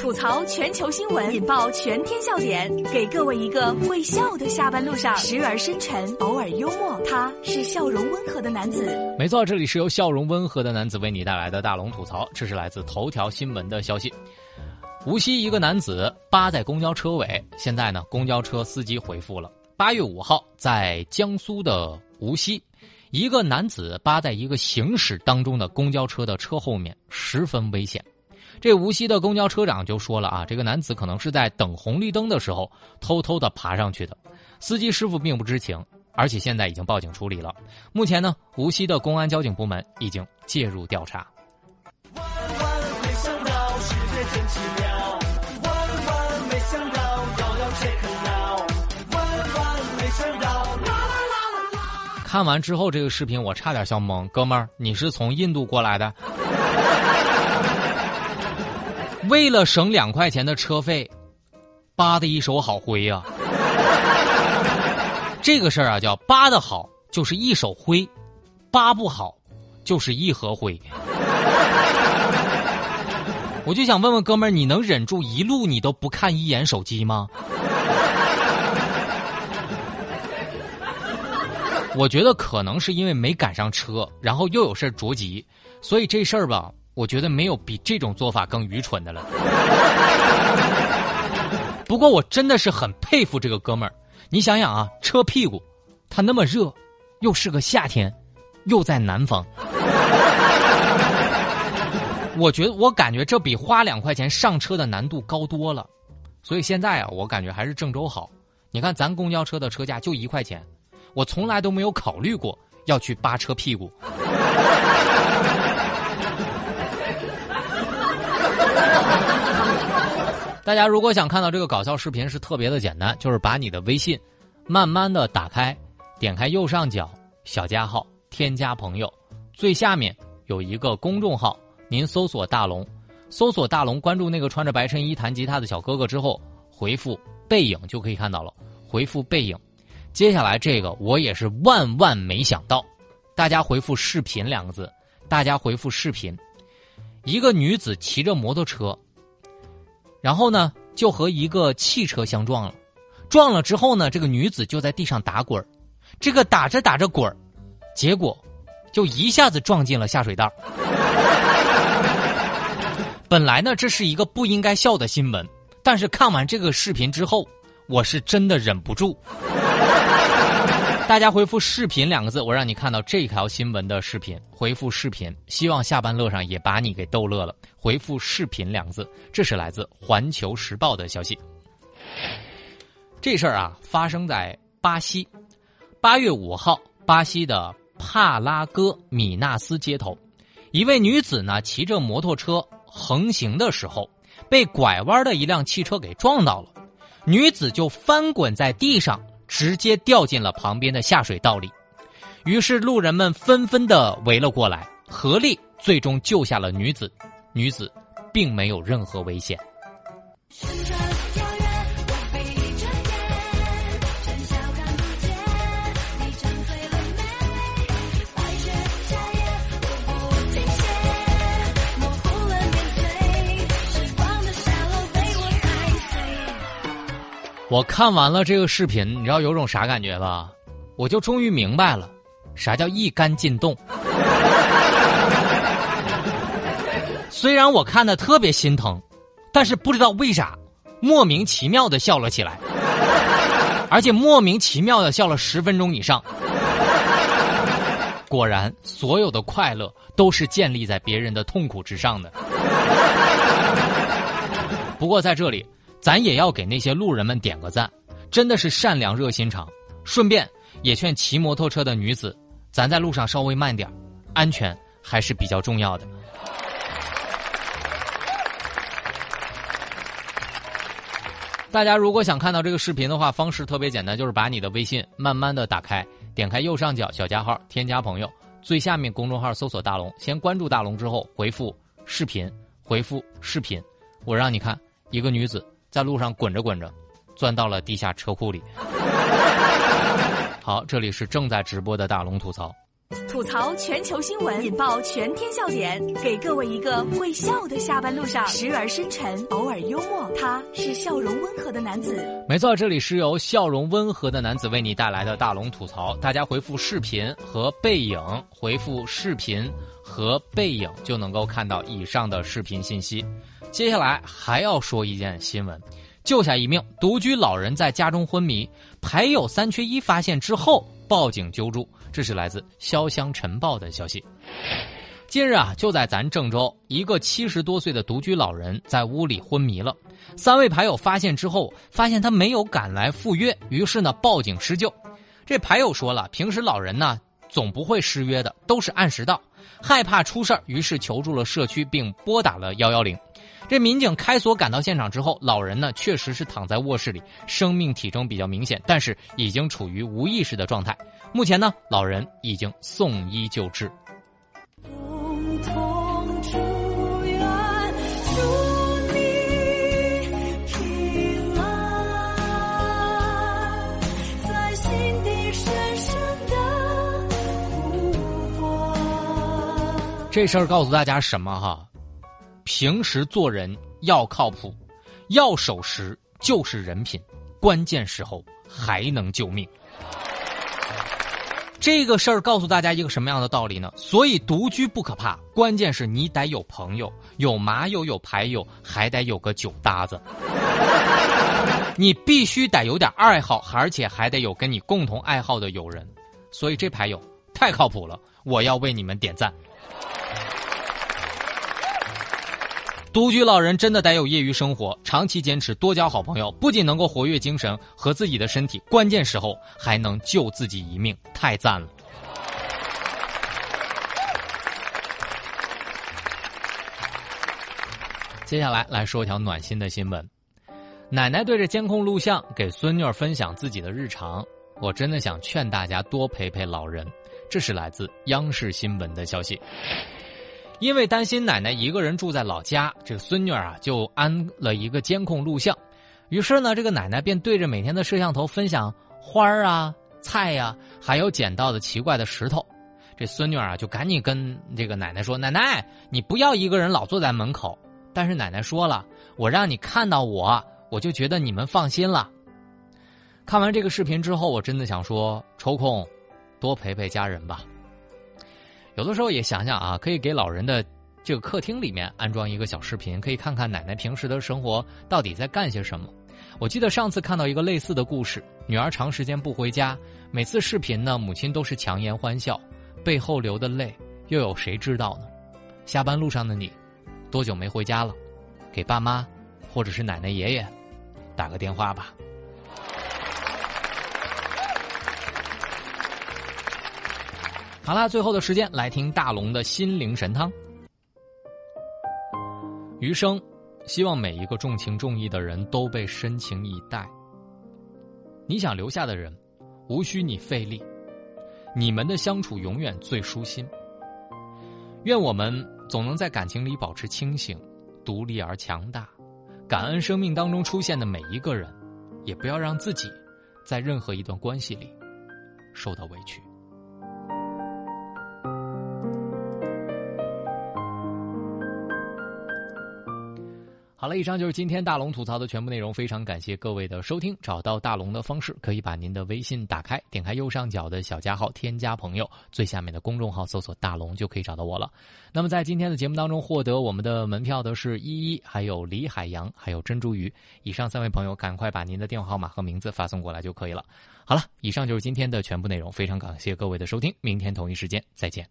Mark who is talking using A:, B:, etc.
A: 吐槽全球新闻，引爆全天笑点，给各位一个会笑的下班路上，时而深沉，偶尔幽默。他是笑容温和的男子。
B: 没错，这里是由笑容温和的男子为你带来的大龙吐槽。这是来自头条新闻的消息。无锡一个男子扒在公交车尾，现在呢，公交车司机回复了。八月五号，在江苏的无锡，一个男子扒在一个行驶当中的公交车的车后面，十分危险。这无锡的公交车长就说了啊，这个男子可能是在等红绿灯的时候偷偷的爬上去的，司机师傅并不知情，而且现在已经报警处理了。目前呢，无锡的公安交警部门已经介入调查。万万没想到，世界真奇妙。万万没想到，遥遥却很遥。万万没想到，啦啦啦啦啦。看完之后，这个视频我差点笑懵，哥们儿，你是从印度过来的？为了省两块钱的车费，扒的一手好灰呀！这个事儿啊，叫扒的好就是一手灰，扒不好就是一盒灰。我就想问问哥们儿，你能忍住一路你都不看一眼手机吗？我觉得可能是因为没赶上车，然后又有事儿着急，所以这事儿吧。我觉得没有比这种做法更愚蠢的了。不过我真的是很佩服这个哥们儿。你想想啊，车屁股，它那么热，又是个夏天，又在南方。我觉得我感觉这比花两块钱上车的难度高多了。所以现在啊，我感觉还是郑州好。你看咱公交车的车价就一块钱，我从来都没有考虑过要去扒车屁股。大家如果想看到这个搞笑视频，是特别的简单，就是把你的微信慢慢的打开，点开右上角小加号，添加朋友，最下面有一个公众号，您搜索大龙，搜索大龙，关注那个穿着白衬衣弹吉他的小哥哥之后，回复背影就可以看到了。回复背影，接下来这个我也是万万没想到，大家回复视频两个字，大家回复视频，一个女子骑着摩托车。然后呢，就和一个汽车相撞了，撞了之后呢，这个女子就在地上打滚这个打着打着滚结果就一下子撞进了下水道。本来呢，这是一个不应该笑的新闻，但是看完这个视频之后，我是真的忍不住。大家回复“视频”两个字，我让你看到这条新闻的视频。回复“视频”，希望下班路上也把你给逗乐了。回复“视频”两个字，这是来自《环球时报》的消息。这事儿啊，发生在巴西，八月五号，巴西的帕拉戈米纳斯街头，一位女子呢骑着摩托车横行的时候，被拐弯的一辆汽车给撞到了，女子就翻滚在地上。直接掉进了旁边的下水道里，于是路人们纷纷的围了过来，合力最终救下了女子，女子并没有任何危险。我看完了这个视频，你知道有种啥感觉吧？我就终于明白了，啥叫一杆进洞。虽然我看的特别心疼，但是不知道为啥，莫名其妙的笑了起来，而且莫名其妙的笑了十分钟以上。果然，所有的快乐都是建立在别人的痛苦之上的。不过在这里。咱也要给那些路人们点个赞，真的是善良热心肠。顺便也劝骑摩托车的女子，咱在路上稍微慢点，安全还是比较重要的。大家如果想看到这个视频的话，方式特别简单，就是把你的微信慢慢的打开，点开右上角小加号，添加朋友，最下面公众号搜索大龙，先关注大龙之后回复视频，回复视频，我让你看一个女子。在路上滚着滚着，钻到了地下车库里。好，这里是正在直播的大龙吐槽。
A: 吐槽全球新闻，引爆全天笑点，给各位一个会笑的下班路上，时而深沉，偶尔幽默。他是笑容温和的男子。
B: 没错，这里是由笑容温和的男子为你带来的大龙吐槽。大家回复视频和背影，回复视频和背影就能够看到以上的视频信息。接下来还要说一件新闻：救下一命独居老人在家中昏迷，牌友三缺一发现之后报警救助。这是来自《潇湘晨报》的消息。近日啊，就在咱郑州，一个七十多岁的独居老人在屋里昏迷了。三位牌友发现之后，发现他没有赶来赴约，于是呢报警施救。这牌友说了，平时老人呢总不会失约的，都是按时到，害怕出事儿，于是求助了社区，并拨打了幺幺零。这民警开锁赶到现场之后，老人呢确实是躺在卧室里，生命体征比较明显，但是已经处于无意识的状态。目前呢，老人已经送医救治。这事儿告诉大家什么哈？平时做人要靠谱，要守时就是人品，关键时候还能救命。这个事儿告诉大家一个什么样的道理呢？所以独居不可怕，关键是你得有朋友，有麻友，有牌友，还得有个酒搭子。你必须得有点爱好，而且还得有跟你共同爱好的友人。所以这牌友太靠谱了，我要为你们点赞。独居老人真的得有业余生活，长期坚持，多交好朋友，不仅能够活跃精神和自己的身体，关键时候还能救自己一命，太赞了！接下来来说一条暖心的新闻：奶奶对着监控录像给孙女儿分享自己的日常，我真的想劝大家多陪陪老人。这是来自央视新闻的消息。因为担心奶奶一个人住在老家，这个孙女儿啊就安了一个监控录像。于是呢，这个奶奶便对着每天的摄像头分享花儿啊、菜呀，还有捡到的奇怪的石头。这孙女儿啊就赶紧跟这个奶奶说：“奶奶，你不要一个人老坐在门口。”但是奶奶说了：“我让你看到我，我就觉得你们放心了。”看完这个视频之后，我真的想说，抽空多陪陪家人吧。有的时候也想想啊，可以给老人的这个客厅里面安装一个小视频，可以看看奶奶平时的生活到底在干些什么。我记得上次看到一个类似的故事，女儿长时间不回家，每次视频呢，母亲都是强颜欢笑，背后流的泪又有谁知道呢？下班路上的你，多久没回家了？给爸妈或者是奶奶爷爷打个电话吧。好啦，最后的时间来听大龙的心灵神汤。余生，希望每一个重情重义的人都被深情以待。你想留下的人，无需你费力，你们的相处永远最舒心。愿我们总能在感情里保持清醒、独立而强大，感恩生命当中出现的每一个人，也不要让自己在任何一段关系里受到委屈。好了，以上就是今天大龙吐槽的全部内容。非常感谢各位的收听。找到大龙的方式，可以把您的微信打开，点开右上角的小加号，添加朋友，最下面的公众号搜索“大龙”就可以找到我了。那么在今天的节目当中，获得我们的门票的是依依，还有李海洋，还有珍珠鱼。以上三位朋友，赶快把您的电话号码和名字发送过来就可以了。好了，以上就是今天的全部内容。非常感谢各位的收听，明天同一时间再见。